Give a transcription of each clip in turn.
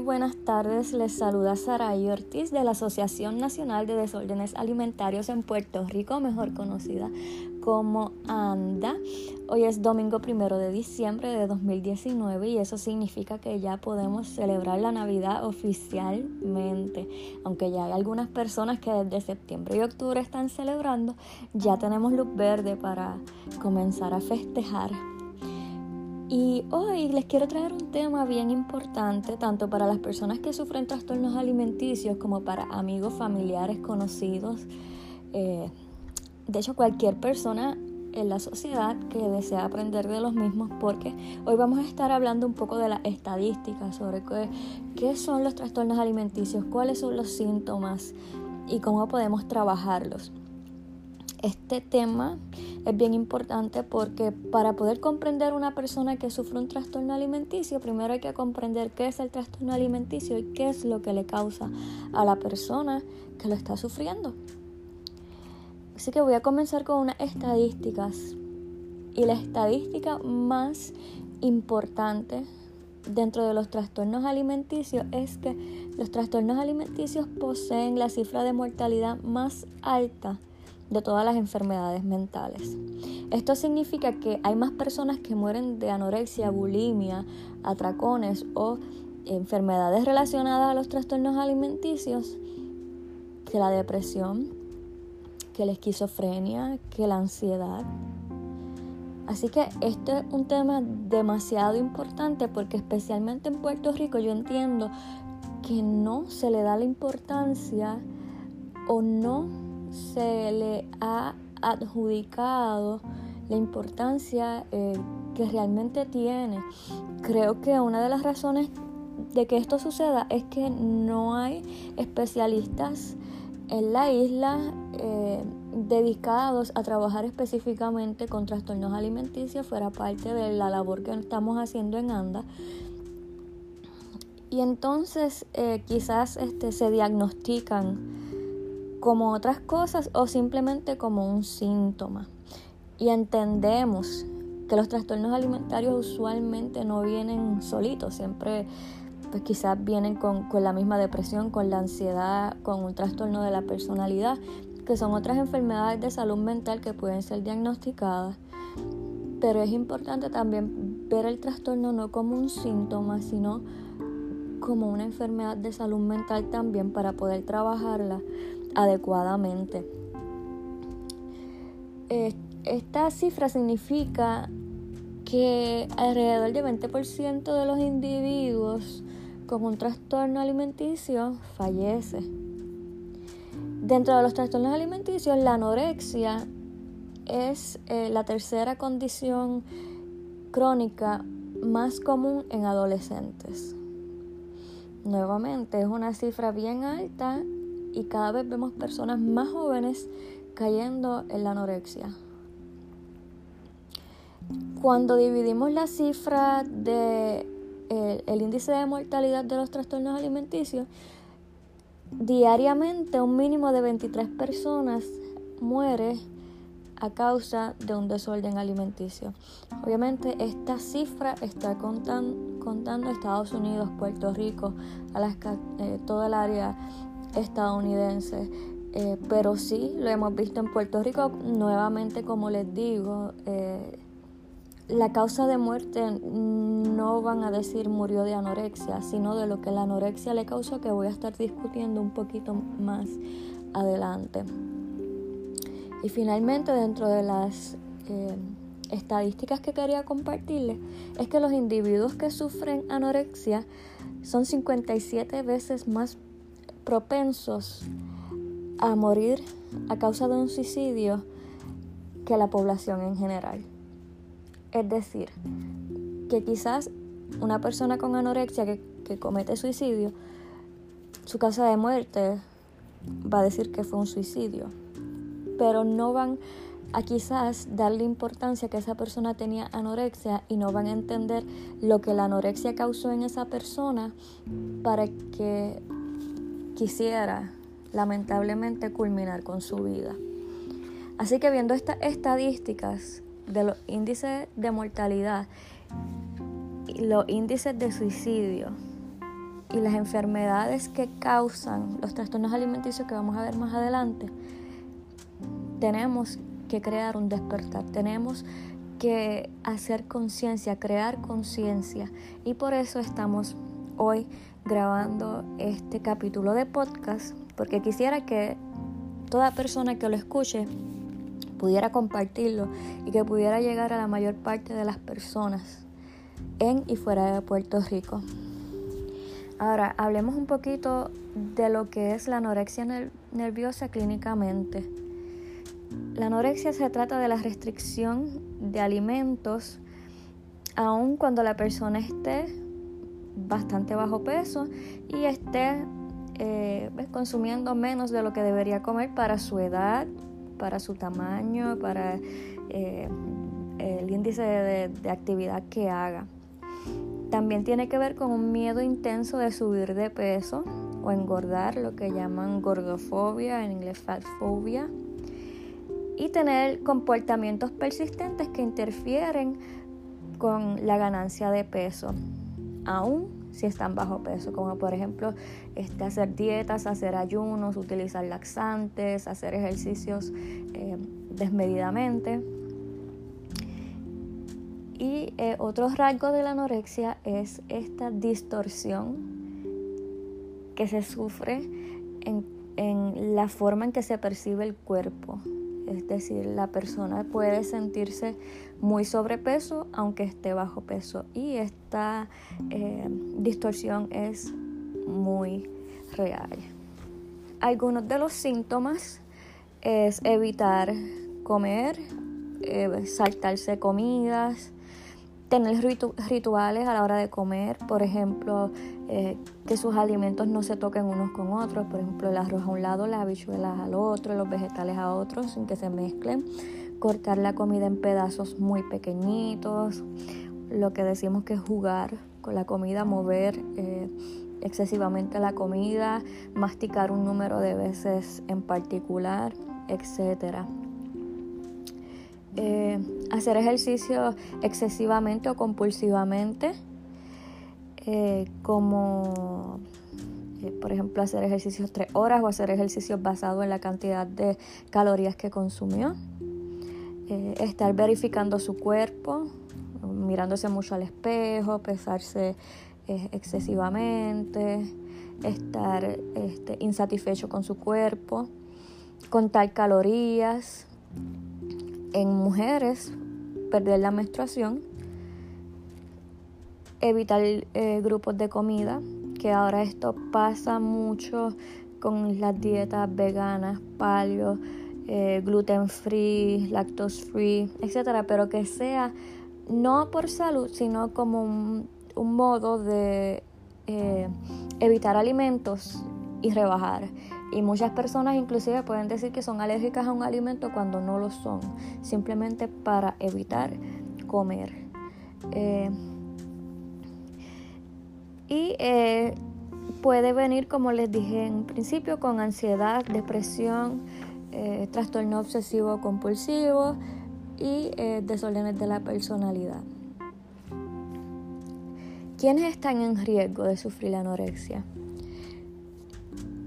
buenas tardes. Les saluda Saray Ortiz de la Asociación Nacional de Desórdenes Alimentarios en Puerto Rico, mejor conocida como ANDA. Hoy es domingo primero de diciembre de 2019 y eso significa que ya podemos celebrar la Navidad oficialmente. Aunque ya hay algunas personas que desde septiembre y octubre están celebrando, ya tenemos luz verde para comenzar a festejar y hoy les quiero traer un tema bien importante, tanto para las personas que sufren trastornos alimenticios como para amigos, familiares, conocidos. Eh, de hecho, cualquier persona en la sociedad que desea aprender de los mismos, porque hoy vamos a estar hablando un poco de las estadísticas sobre qué, qué son los trastornos alimenticios, cuáles son los síntomas y cómo podemos trabajarlos. Este tema es bien importante porque para poder comprender una persona que sufre un trastorno alimenticio, primero hay que comprender qué es el trastorno alimenticio y qué es lo que le causa a la persona que lo está sufriendo. Así que voy a comenzar con unas estadísticas. Y la estadística más importante dentro de los trastornos alimenticios es que los trastornos alimenticios poseen la cifra de mortalidad más alta de todas las enfermedades mentales. Esto significa que hay más personas que mueren de anorexia, bulimia, atracones o enfermedades relacionadas a los trastornos alimenticios que la depresión, que la esquizofrenia, que la ansiedad. Así que este es un tema demasiado importante porque especialmente en Puerto Rico yo entiendo que no se le da la importancia o no se le ha adjudicado la importancia eh, que realmente tiene. Creo que una de las razones de que esto suceda es que no hay especialistas en la isla eh, dedicados a trabajar específicamente con trastornos alimenticios fuera parte de la labor que estamos haciendo en ANDA. Y entonces eh, quizás este, se diagnostican como otras cosas o simplemente como un síntoma. Y entendemos que los trastornos alimentarios usualmente no vienen solitos, siempre pues quizás vienen con, con, la misma depresión, con la ansiedad, con un trastorno de la personalidad, que son otras enfermedades de salud mental que pueden ser diagnosticadas. Pero es importante también ver el trastorno no como un síntoma, sino como una enfermedad de salud mental también para poder trabajarla adecuadamente. Esta cifra significa que alrededor del 20% de los individuos con un trastorno alimenticio fallece. Dentro de los trastornos alimenticios, la anorexia es eh, la tercera condición crónica más común en adolescentes. Nuevamente es una cifra bien alta y cada vez vemos personas más jóvenes cayendo en la anorexia. Cuando dividimos la cifra de el, índice de mortalidad de los trastornos alimenticios, diariamente un mínimo de 23 personas muere a causa de un desorden alimenticio. Obviamente esta cifra está contando, contando Estados Unidos, Puerto Rico, Alaska, eh, toda el área estadounidense. Eh, pero sí, lo hemos visto en Puerto Rico. Nuevamente, como les digo, eh, la causa de muerte no van a decir murió de anorexia, sino de lo que la anorexia le causó, que voy a estar discutiendo un poquito más adelante. Y finalmente, dentro de las eh, estadísticas que quería compartirles, es que los individuos que sufren anorexia son 57 veces más propensos a morir a causa de un suicidio que la población en general. Es decir, que quizás una persona con anorexia que, comete suicidio, su causa de muerte va a decir que fue un suicidio, pero no van a quizás darle importancia que esa persona tenía anorexia y no van a entender lo que la anorexia causó en esa persona para que quisiera lamentablemente culminar con su vida. Así que viendo estas estadísticas de los índices de mortalidad los índices de suicidio, y las enfermedades que causan los trastornos alimenticios que vamos a ver más adelante, tenemos que crear un despertar, tenemos que hacer conciencia, crear conciencia. Y por eso estamos hoy grabando este capítulo de podcast, porque quisiera que toda persona que lo escuche pudiera compartirlo y que pudiera llegar a la mayor parte de las personas en y fuera de Puerto Rico. Ahora, hablemos un poquito de lo que es la anorexia nerviosa clínicamente. La anorexia se trata de la restricción de alimentos aun cuando la persona esté bastante bajo peso y esté eh, consumiendo menos de lo que debería comer para su edad, para su tamaño, para eh, el índice de actividad que haga. También tiene que ver con un miedo intenso de subir de peso o engordar, lo que llaman gordofobia, en inglés fatphobia, y tener comportamientos persistentes que interfieren con la ganancia de peso, aún si están bajo peso, como por ejemplo este, hacer dietas, hacer ayunos, utilizar laxantes, hacer ejercicios eh, desmedidamente. Y eh, otro rasgo de la anorexia es esta distorsión que se sufre en, en la forma en que se percibe el cuerpo. Es decir, la persona puede sentirse muy sobrepeso aunque esté bajo peso. Y esta eh, distorsión es muy real. Algunos de los síntomas es evitar comer, eh, saltarse comidas, tener rituales a la hora de comer, por ejemplo, eh, que sus alimentos no se toquen unos con otros, por ejemplo, el arroz a un lado, las habichuelas al otro, los vegetales a otros, sin que se mezclen, cortar la comida en pedazos muy pequeñitos, lo que decimos que es jugar con la comida, mover eh, excesivamente la comida, masticar un número de veces en particular, etcétera. Eh, hacer ejercicio excesivamente o compulsivamente, eh, como por ejemplo hacer ejercicios tres horas o hacer ejercicios basados en la cantidad de calorías que consumió, estar verificando su cuerpo, mirándose mucho al espejo, pesarse excesivamente, estar este, insatisfecho con su cuerpo, contar calorías, en mujeres perder la menstruación, evitar eh, grupos de comida, que ahora esto pasa mucho con las dietas veganas, paleo, eh, gluten free, lactose free, etcétera, pero que sea no por salud, sino como un, modo de eh, evitar alimentos y rebajar. Y muchas personas inclusive pueden decir que son alérgicas a un alimento cuando no lo son, simplemente para evitar comer. Eh, y eh, puede venir, como les dije en principio, con ansiedad, depresión, eh, trastorno obsesivo compulsivo y desórdenes de la personalidad. ¿Quiénes están en riesgo de sufrir la anorexia?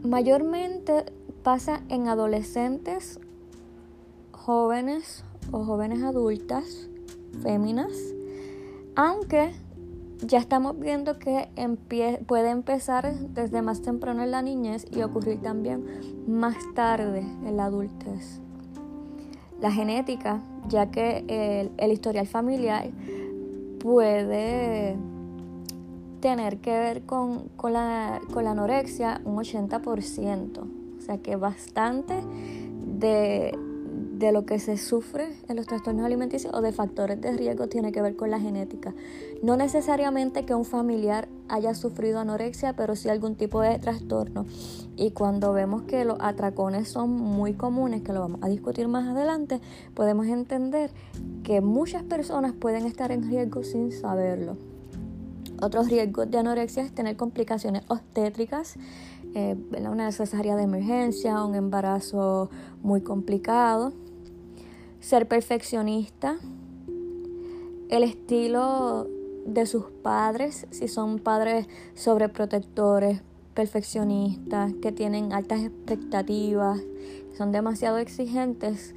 Mayormente pasa en adolescentes, jóvenes o jóvenes adultas, féminas, aunque ya estamos viendo que puede empezar desde más temprano en la niñez y ocurrir también más tarde en la adultez. La genética, ya que el, historial familiar puede tener que ver con, la, anorexia un 80%. O sea que bastante de, de lo que se sufre en los trastornos alimenticios o de factores de riesgo tiene que ver con la genética. No necesariamente que un familiar haya sufrido anorexia, pero sí algún tipo de trastorno. Y cuando vemos que los atracones son muy comunes, que lo vamos a discutir más adelante, podemos entender que muchas personas pueden estar en riesgo sin saberlo. Otros riesgos de anorexia es tener complicaciones obstétricas, eh, una cesárea de emergencia, un embarazo muy complicado, ser perfeccionista, el estilo de sus padres, si son padres sobreprotectores, perfeccionistas, que tienen altas expectativas, son demasiado exigentes,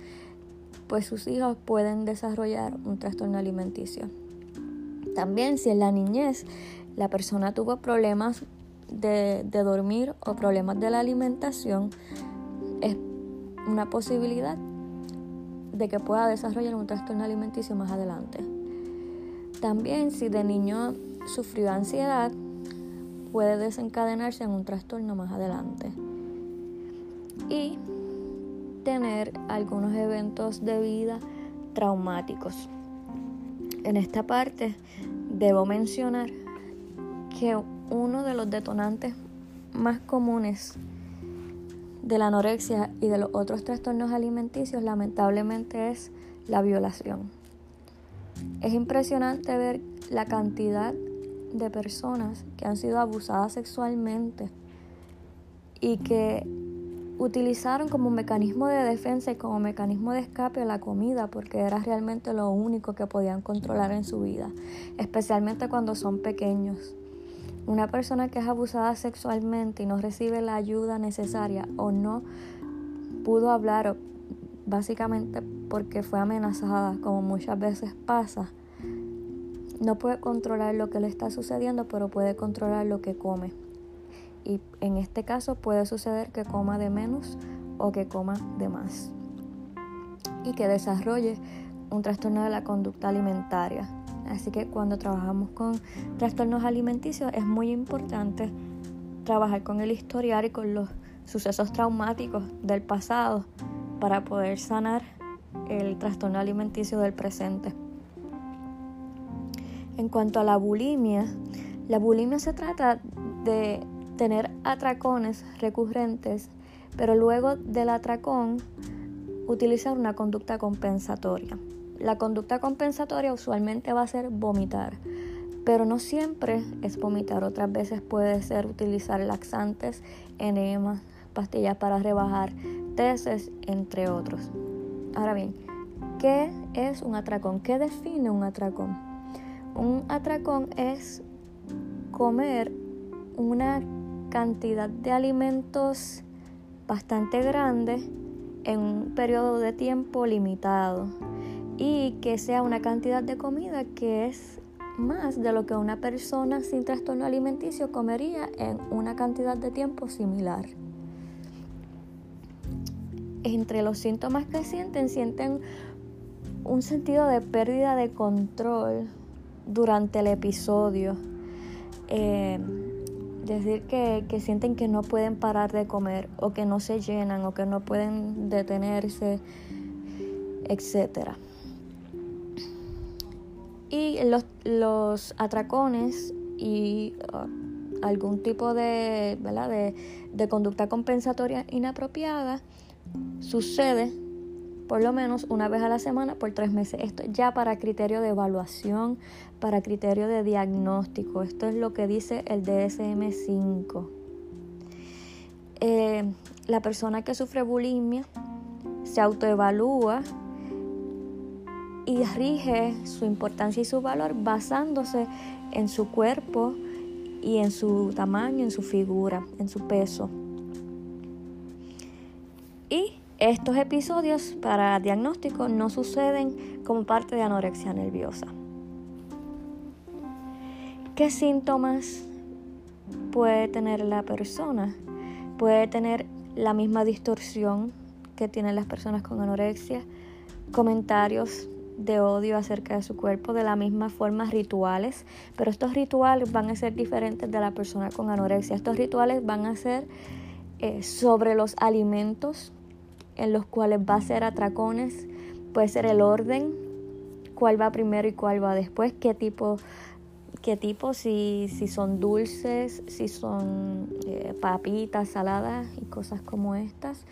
pues sus hijos pueden desarrollar un trastorno alimenticio. También si en la niñez la persona tuvo problemas de, de dormir o problemas de la alimentación, es una posibilidad de que pueda desarrollar un trastorno alimenticio más adelante. También si de niño sufrió ansiedad, puede desencadenarse en un trastorno más adelante. Y tener algunos eventos de vida traumáticos. En esta parte debo mencionar que uno de los detonantes más comunes de la anorexia y de los otros trastornos alimenticios lamentablemente es la violación. Es impresionante ver la cantidad de personas que han sido abusadas sexualmente y que utilizaron como mecanismo de defensa y como mecanismo de escape la comida porque era realmente lo único que podían controlar en su vida, especialmente cuando son pequeños. Una persona que es abusada sexualmente y no recibe la ayuda necesaria o no pudo hablar básicamente porque fue amenazada, como muchas veces pasa, no puede controlar lo que le está sucediendo, pero puede controlar lo que come y en este caso puede suceder que coma de menos o que coma de más y que desarrolle un trastorno de la conducta alimentaria. Así que cuando trabajamos con trastornos alimenticios es muy importante trabajar con el historial y con los sucesos traumáticos del pasado para poder sanar el trastorno alimenticio del presente. En cuanto a la bulimia, la bulimia se trata de tener atracones recurrentes, pero luego del atracón utilizar una conducta compensatoria. La conducta compensatoria usualmente va a ser vomitar, pero no siempre es vomitar. Otras veces puede ser utilizar laxantes, enemas, pastillas para rebajar, tesis, entre otros. Ahora bien, ¿qué es un atracón? ¿Qué define un atracón? Un atracón es comer una cantidad de alimentos bastante grande en un periodo de tiempo limitado y que sea una cantidad de comida que es más de lo que una persona sin trastorno alimenticio comería en una cantidad de tiempo similar. Entre los síntomas que sienten, sienten un sentido de pérdida de control durante el episodio. Eh, decir que, sienten que no pueden parar de comer o que no se llenan o que no pueden detenerse, etc. Y los, los atracones y uh, algún tipo de, de, de conducta compensatoria inapropiada sucede por lo menos una vez a la semana por tres meses. Esto ya para criterio de evaluación, para criterio de diagnóstico. Esto es lo que dice el DSM-5. Eh, la persona que sufre bulimia se autoevalúa y rige su importancia y su valor basándose en su cuerpo y en su tamaño, en su figura, en su peso. Y estos episodios para diagnóstico no suceden como parte de anorexia nerviosa. ¿Qué síntomas puede tener la persona? Puede tener la misma distorsión que tienen las personas con anorexia, comentarios de odio acerca de su cuerpo, de la misma forma rituales, pero estos rituales van a ser diferentes de la persona con anorexia. Estos rituales van a ser eh, sobre los alimentos en los cuales va a ser atracones, puede ser el orden, cuál va primero y cuál va después, qué tipo, qué tipo si, si son dulces, si son eh, papitas, saladas y cosas como estas.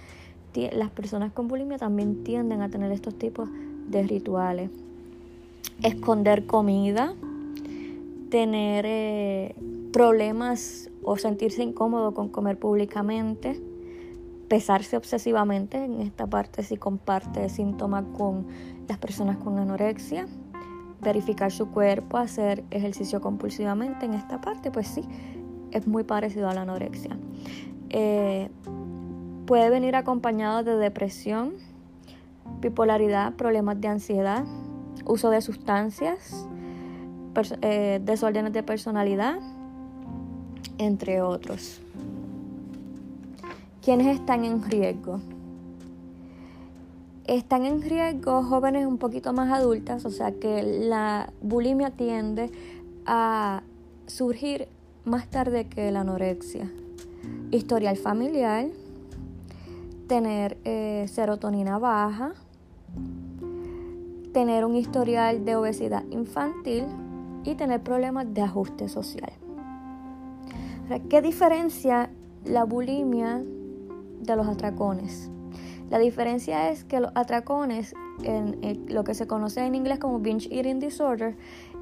Las personas con bulimia también tienden a tener estos tipos rituales. Esconder comida, tener eh, problemas o sentirse incómodo con comer públicamente pesarse obsesivamente, en esta parte si comparte síntomas con las personas con anorexia, verificar su cuerpo, hacer ejercicio compulsivamente en esta parte, pues sí, es muy parecido a la anorexia. Eh, puede venir acompañado de depresión, bipolaridad, problemas de ansiedad, uso de sustancias, eh, desórdenes de personalidad, entre otros. ¿Quiénes están en riesgo? Están en riesgo jóvenes un poquito más adultas, o sea que la bulimia tiende a surgir más tarde que la anorexia. Historial familiar, tener eh, serotonina baja, tener un historial de obesidad infantil y tener problemas de ajuste social. ¿Qué diferencia la bulimia de los atracones? La diferencia es que los atracones, lo que se conoce en inglés como binge eating disorder,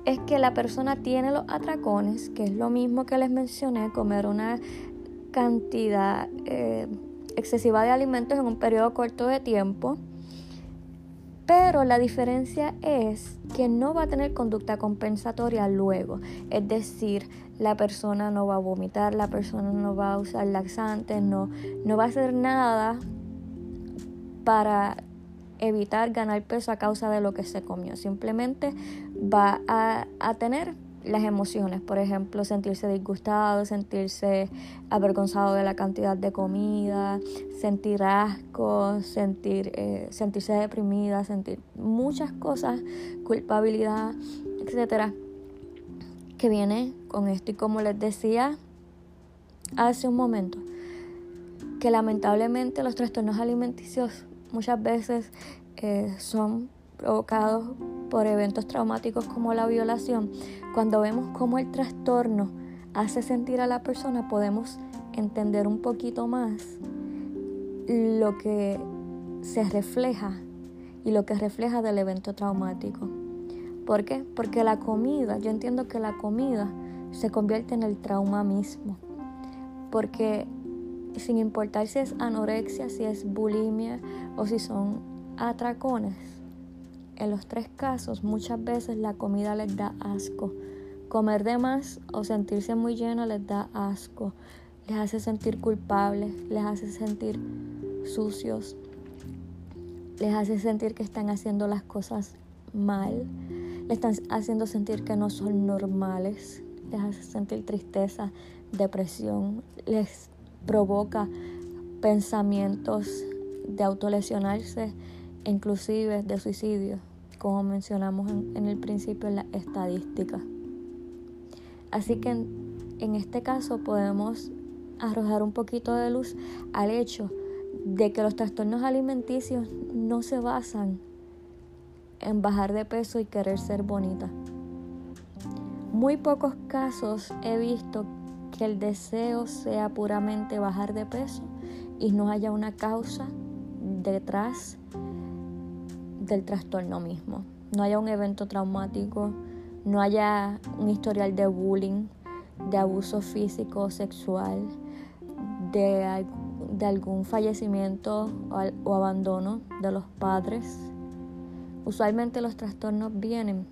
es que la persona tiene los atracones, que es lo mismo que les mencioné, comer una cantidad eh, excesiva de alimentos en un periodo corto de tiempo. Pero la diferencia es que no va a tener conducta compensatoria luego. Es decir, la persona no va a vomitar, la persona no va a usar laxantes, no, no va a hacer nada para evitar ganar peso a causa de lo que se comió. Simplemente va a, a tener las emociones, por ejemplo, sentirse disgustado, sentirse avergonzado de la cantidad de comida, sentir asco, sentir, eh, sentirse deprimida, sentir muchas cosas, culpabilidad, etcétera, que viene con esto. Y como les decía hace un momento, que lamentablemente los trastornos alimenticios muchas veces eh, son provocados por eventos traumáticos como la violación, cuando vemos cómo el trastorno hace sentir a la persona, podemos entender un poquito más lo que se refleja y lo que refleja del evento traumático. ¿Por qué? Porque la comida, yo entiendo que la comida se convierte en el trauma mismo. Porque sin importar si es anorexia, si es bulimia o si son atracones, en los tres casos muchas veces la comida les da asco. Comer de más o sentirse muy lleno les da asco, les hace sentir culpables, les hace sentir sucios, les hace sentir que están haciendo las cosas mal, les están haciendo sentir que no son normales, les hace sentir tristeza, depresión, les provoca pensamientos de autolesionarse, inclusive de suicidio, como mencionamos en, el principio en la estadística. Así que en, este caso podemos arrojar un poquito de luz al hecho de que los trastornos alimenticios no se basan en bajar de peso y querer ser bonita. Muy pocos casos he visto que el deseo sea puramente bajar de peso y no haya una causa detrás del trastorno mismo. No haya un evento traumático, no haya un historial de bullying, de abuso físico o sexual, de, algún fallecimiento o, abandono de los padres. Usualmente los trastornos vienen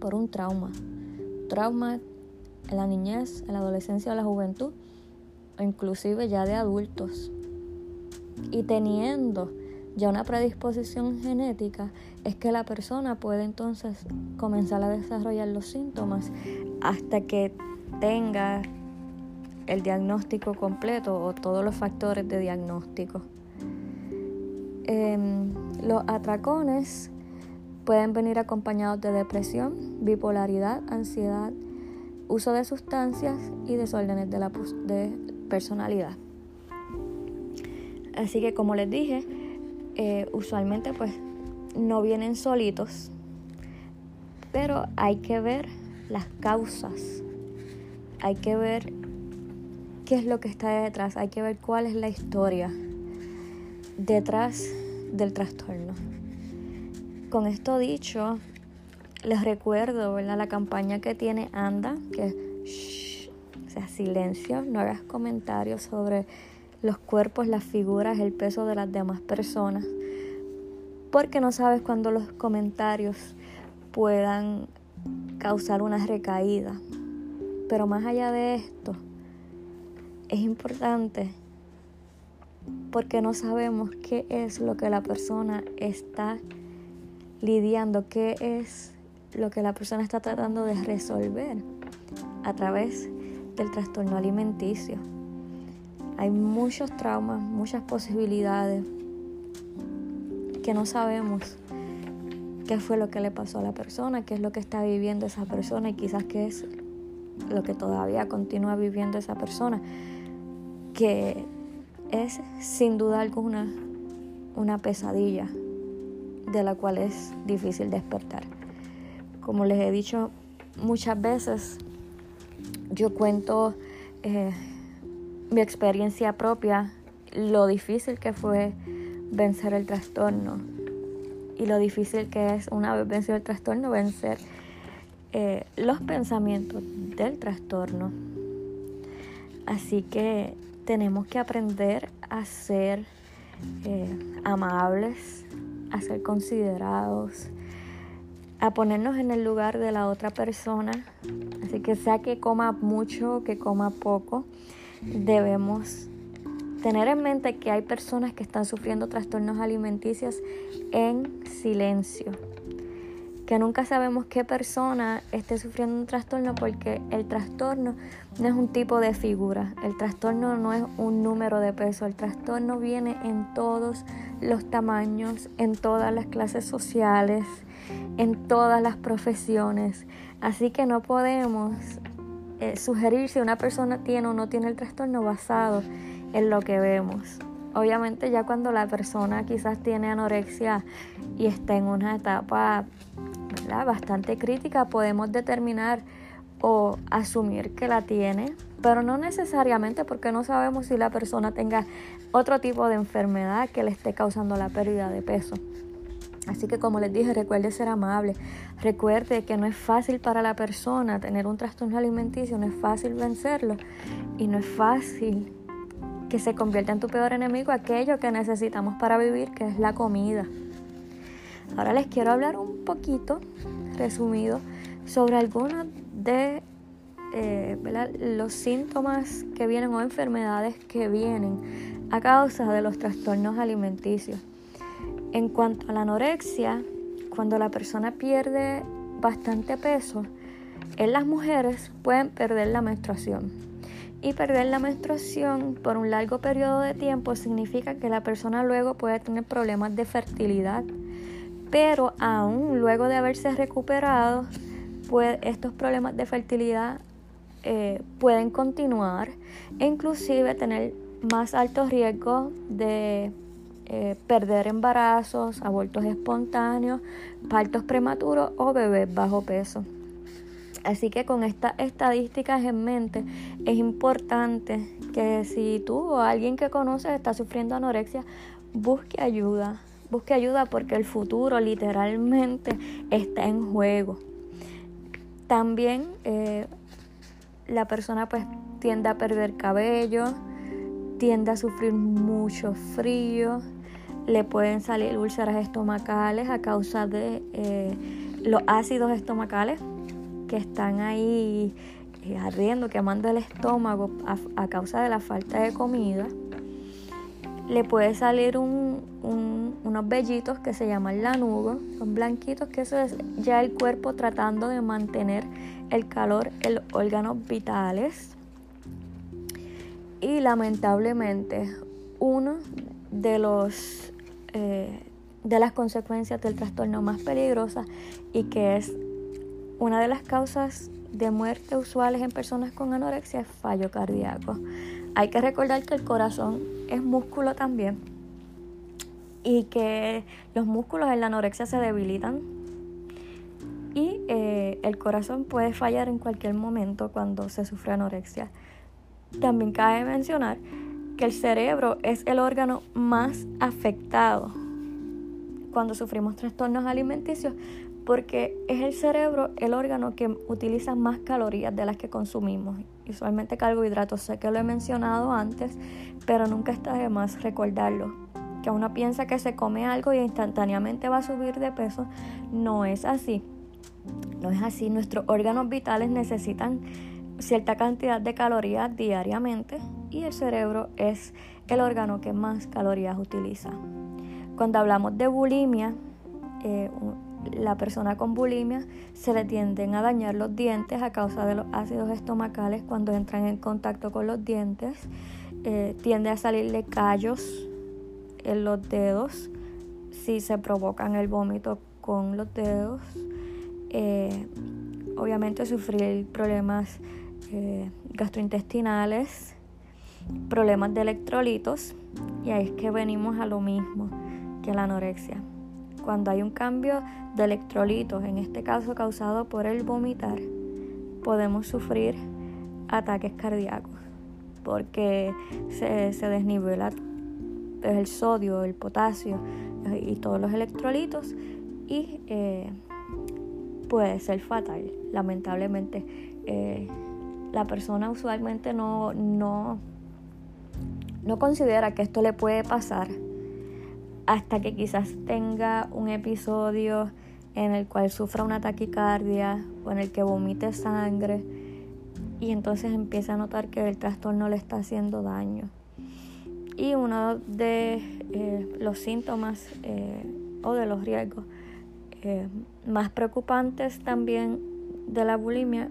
por un trauma. Trauma en la niñez, en la adolescencia o la juventud, o inclusive ya de adultos. Y teniendo ya una predisposición genética, es que la persona puede entonces comenzar a desarrollar los síntomas hasta que tenga el diagnóstico completo o todos los factores de diagnóstico. Em, los atracones pueden venir acompañados de depresión, bipolaridad, ansiedad, uso de sustancias y desórdenes de la de personalidad. Así que como les dije, eh, usualmente pues no vienen solitos, pero hay que ver las causas, hay que ver qué es lo que está detrás, hay que ver cuál es la historia detrás del trastorno. Con esto dicho, les recuerdo ¿verdad? la campaña que tiene Anda, que es o sea, silencio, no hagas comentarios sobre los cuerpos, las figuras, el peso de las demás personas, porque no sabes cuándo los comentarios puedan causar una recaída. Pero más allá de esto, es importante porque no sabemos qué es lo que la persona está lidiando, qué es lo que la persona está tratando de resolver a través del trastorno alimenticio. Hay muchos traumas, muchas posibilidades que no sabemos qué fue lo que le pasó a la persona, qué es lo que está viviendo esa persona y quizás qué es lo que todavía continúa viviendo esa persona, que es sin duda alguna una pesadilla de la cual es difícil despertar. Como les he dicho muchas veces, yo cuento eh, mi experiencia propia, lo difícil que fue vencer el trastorno y lo difícil que es una vez vencido el trastorno vencer eh, los pensamientos del trastorno. Así que tenemos que aprender a ser eh, amables, a ser considerados, a ponernos en el lugar de la otra persona. Así que sea que coma mucho que coma poco, debemos tener en mente que hay personas que están sufriendo trastornos alimenticios en silencio. Que nunca sabemos qué persona esté sufriendo un trastorno porque el trastorno no es un tipo de figura, el trastorno no es un número de peso, el trastorno viene en todos los tamaños, en todas las clases sociales, en todas las profesiones. Así que no podemos eh, sugerir si una persona tiene o no tiene el trastorno basado en lo que vemos. Obviamente ya cuando la persona quizás tiene anorexia y está en una etapa bastante crítica, podemos determinar o asumir que la tiene, pero no necesariamente porque no sabemos si la persona tenga otro tipo de enfermedad que le esté causando la pérdida de peso. Así que como les dije, recuerde ser amable. Recuerde que no es fácil para la persona tener un trastorno alimenticio, no es fácil vencerlo y no es fácil que se convierta en tu peor enemigo aquello que necesitamos para vivir, que es la comida. Ahora les quiero hablar un poquito, resumido, sobre algunos de eh, los síntomas que vienen o enfermedades que vienen a causa de los trastornos alimenticios. En cuanto a la anorexia, cuando la persona pierde bastante peso, en las mujeres pueden perder la menstruación. Y perder la menstruación por un largo periodo de tiempo significa que la persona luego puede tener problemas de fertilidad. Pero aún luego de haberse recuperado, estos problemas de fertilidad eh, pueden continuar e inclusive tener más alto riesgo de eh, perder embarazos, abortos espontáneos, partos prematuros o bebés bajo peso. Así que con estas estadísticas en mente es importante que si tú o alguien que conoces está sufriendo anorexia, busque ayuda. Busque ayuda porque el futuro literalmente está en juego. También eh, la persona pues tiende a perder cabello, tiende a sufrir mucho frío, le pueden salir úlceras estomacales a causa de eh, los ácidos estomacales que están ahí eh, ardiendo, quemando el estómago a, causa de la falta de comida. Le puede salir unos vellitos que se llaman lanugo, son blanquitos, que eso es ya el cuerpo tratando de mantener el calor en los órganos vitales. Y lamentablemente, uno de los eh, de las consecuencias del trastorno más peligrosa y que es una de las causas de muerte usuales en personas con anorexia es fallo cardíaco. Hay que recordar que el corazón es músculo también y que los músculos en la anorexia se debilitan y eh, el corazón puede fallar en cualquier momento cuando se sufre anorexia. También cabe mencionar que el cerebro es el órgano más afectado cuando sufrimos trastornos alimenticios porque es el cerebro el órgano que utiliza más calorías de las que consumimos. Usualmente carbohidratos, sé que lo he mencionado antes, pero nunca está de más recordarlo. Que uno piensa que se come algo y instantáneamente va a subir de peso, no es así. No es así, nuestros órganos vitales necesitan cierta cantidad de calorías diariamente y el cerebro es el órgano que más calorías utiliza. Cuando hablamos de bulimia, eh, la persona con bulimia se le tienden a dañar los dientes a causa de los ácidos estomacales cuando entran en contacto con los dientes. Eh, tiende a salirle callos en los dedos si se provocan el vómito con los dedos. Eh, obviamente sufrir problemas eh, gastrointestinales, problemas de electrolitos y ahí es que venimos a lo mismo que la anorexia. Cuando hay un cambio de electrolitos, en este caso causado por el vomitar, podemos sufrir ataques cardíacos porque se, se desnivela el sodio, el potasio eh, y todos los electrolitos y eh, puede ser fatal, lamentablemente. La persona usualmente no, no, no considera que esto le puede pasar hasta que quizás tenga un episodio en el cual sufra una taquicardia o en el que vomite sangre y entonces empieza a notar que el trastorno le está haciendo daño. Y uno de eh, los síntomas eh, o de los riesgos eh, más preocupantes también de la bulimia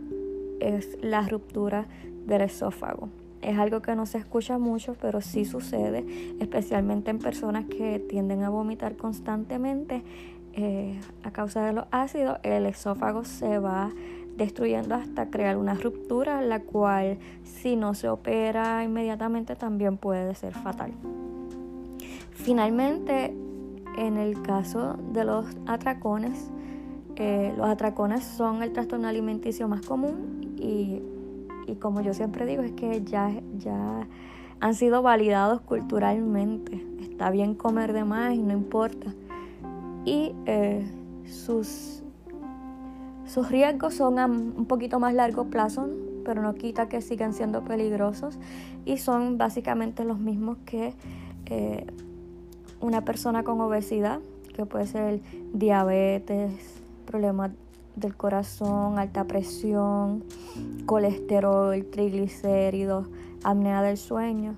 es la ruptura del esófago. Es algo que no se escucha mucho, pero sí sucede, especialmente en personas que tienden a vomitar constantemente eh, a causa de los ácidos. El esófago se va destruyendo hasta crear una ruptura, la cual si no se opera inmediatamente también puede ser fatal. Finalmente, en el caso de los atracones, eh, los atracones son el trastorno alimenticio más común y, como yo siempre digo, es que ya, ya han sido validados culturalmente. Está bien comer de más y no importa. Y eh, sus, sus riesgos son a un poquito más largo plazo, pero no quita que sigan siendo peligrosos y son básicamente los mismos que eh, una persona con obesidad, que puede ser diabetes, problemas del corazón, alta presión, colesterol, triglicéridos, apnea del sueño,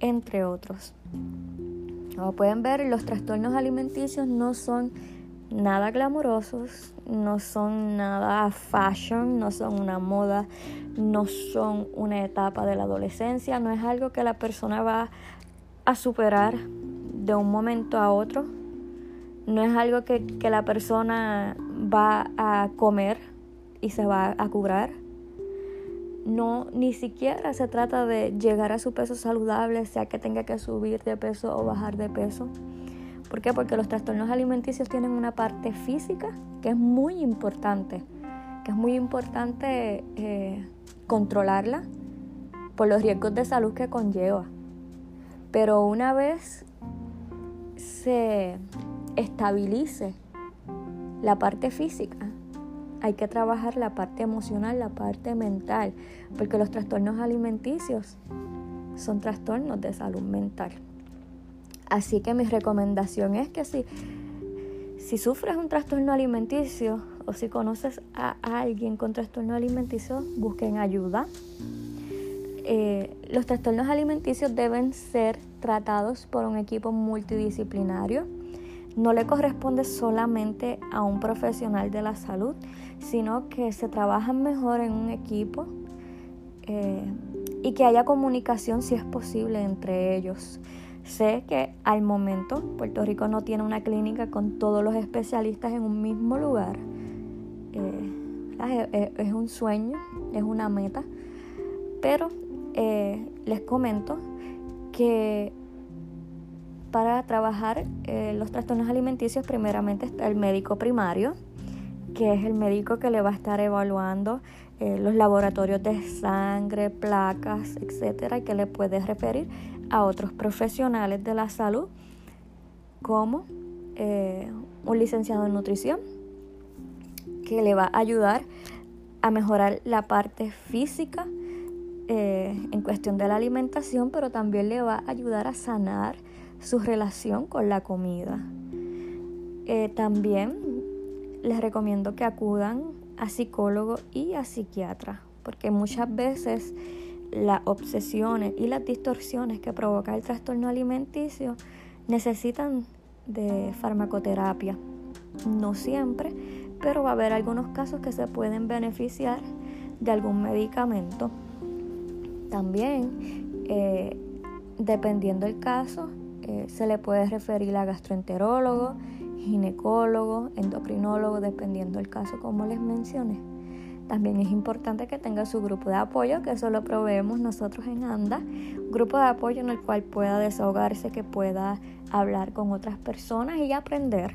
entre otros. Como pueden ver, los trastornos alimenticios no son nada glamurosos, no son nada fashion, no son una moda, no son una etapa de la adolescencia, no es algo que la persona va a superar de un momento a otro, no es algo que, que la persona va a comer y se va a curar. No, ni siquiera se trata de llegar a su peso saludable, sea que tenga que subir de peso o bajar de peso. ¿Por qué? Porque los trastornos alimenticios tienen una parte física que es muy importante, que es muy importante eh, controlarla por los riesgos de salud que conlleva. Pero una vez se estabilice la parte física, hay que trabajar la parte emocional, la parte mental, porque los trastornos alimenticios son trastornos de salud mental. Así que mi recomendación es que si, si sufres un trastorno alimenticio o si conoces a alguien con trastorno alimenticio, busquen ayuda. Eh, los trastornos alimenticios deben ser tratados por un equipo multidisciplinario no le corresponde solamente a un profesional de la salud, sino que se trabaja mejor en un equipo eh, y que haya comunicación si es posible entre ellos. Sé que al momento Puerto Rico no tiene una clínica con todos los especialistas en un mismo lugar. Eh, es un sueño, es una meta, pero eh, les comento que para trabajar eh, los trastornos alimenticios, primeramente está el médico primario, que es el médico que le va a estar evaluando eh, los laboratorios de sangre, placas, etcétera, y que le puede referir a otros profesionales de la salud, como eh, un licenciado en nutrición, que le va a ayudar a mejorar la parte física en cuestión de la alimentación, pero también le va a ayudar a sanar su relación con la comida. Eh, también les recomiendo que acudan a psicólogo y a psiquiatra, porque muchas veces las obsesiones y las distorsiones que provoca el trastorno alimenticio necesitan de farmacoterapia. No siempre, pero va a haber algunos casos que se pueden beneficiar de algún medicamento. También, eh, dependiendo del caso, eh, se le puede referir a gastroenterólogo, ginecólogo, endocrinólogo, dependiendo del caso, como les mencioné. También es importante que tenga su grupo de apoyo, que eso lo proveemos nosotros en ANDA, grupo de apoyo en el cual pueda desahogarse, que pueda hablar con otras personas y aprender.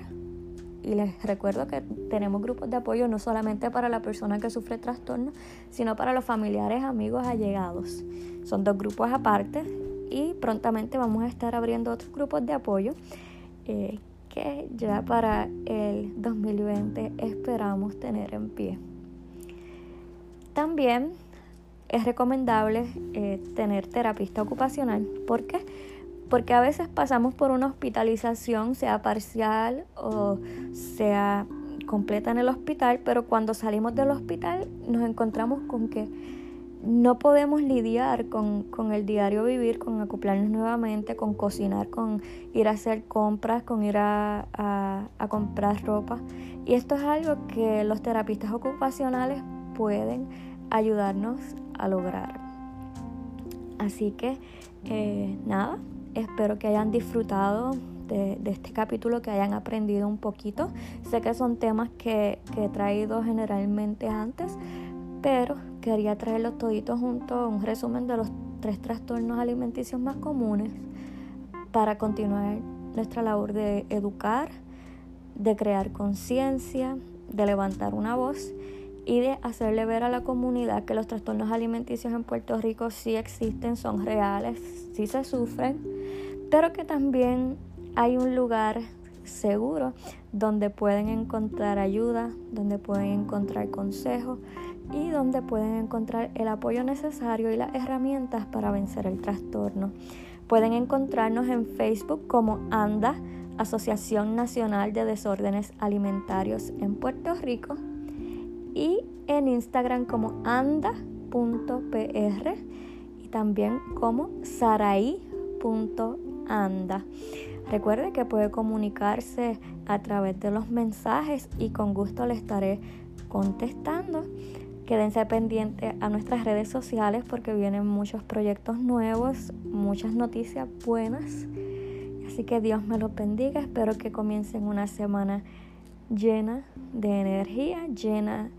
Y les recuerdo que tenemos grupos de apoyo no solamente para la persona que sufre trastorno, sino para los familiares, amigos, allegados. Son dos grupos aparte y prontamente vamos a estar abriendo otros grupos de apoyo eh, que ya para el 2020 esperamos tener en pie. También es recomendable eh, tener terapista ocupacional. ¿Por qué? Porque a veces pasamos por una hospitalización, sea parcial o sea completa en el hospital, pero cuando salimos del hospital nos encontramos con que no podemos lidiar con, el diario vivir, con acoplarnos nuevamente, con cocinar, con ir a hacer compras, con ir a, a comprar ropa. Y esto es algo que los terapistas ocupacionales pueden ayudarnos a lograr. Así que eh, nada, espero que hayan disfrutado de, este capítulo, que hayan aprendido un poquito. Sé que son temas que, he traído generalmente antes, pero quería traerlos toditos juntos, un resumen de los tres trastornos alimenticios más comunes para continuar nuestra labor de educar, de crear conciencia, de levantar una voz y de hacerle ver a la comunidad que los trastornos alimenticios en Puerto Rico sí existen, son reales, sí se sufren, pero que también hay un lugar seguro donde pueden encontrar ayuda, donde pueden encontrar consejos y donde pueden encontrar el apoyo necesario y las herramientas para vencer el trastorno. Pueden encontrarnos en Facebook como ANDA, Asociación Nacional de Desórdenes Alimentarios en Puerto Rico y en Instagram como anda.pr y también como saraí.anda. Recuerde que puede comunicarse a través de los mensajes y con gusto le estaré contestando. Quédense pendientes a nuestras redes sociales porque vienen muchos proyectos nuevos, muchas noticias buenas. Así que Dios me los bendiga. Espero que comiencen una semana llena de energía, llena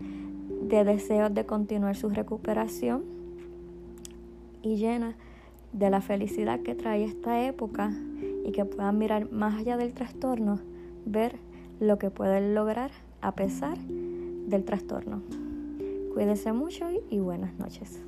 de deseos de continuar su recuperación y llena de la felicidad que trae esta época y que puedan mirar más allá del trastorno, ver lo que pueden lograr a pesar del trastorno. Cuídense mucho y buenas noches.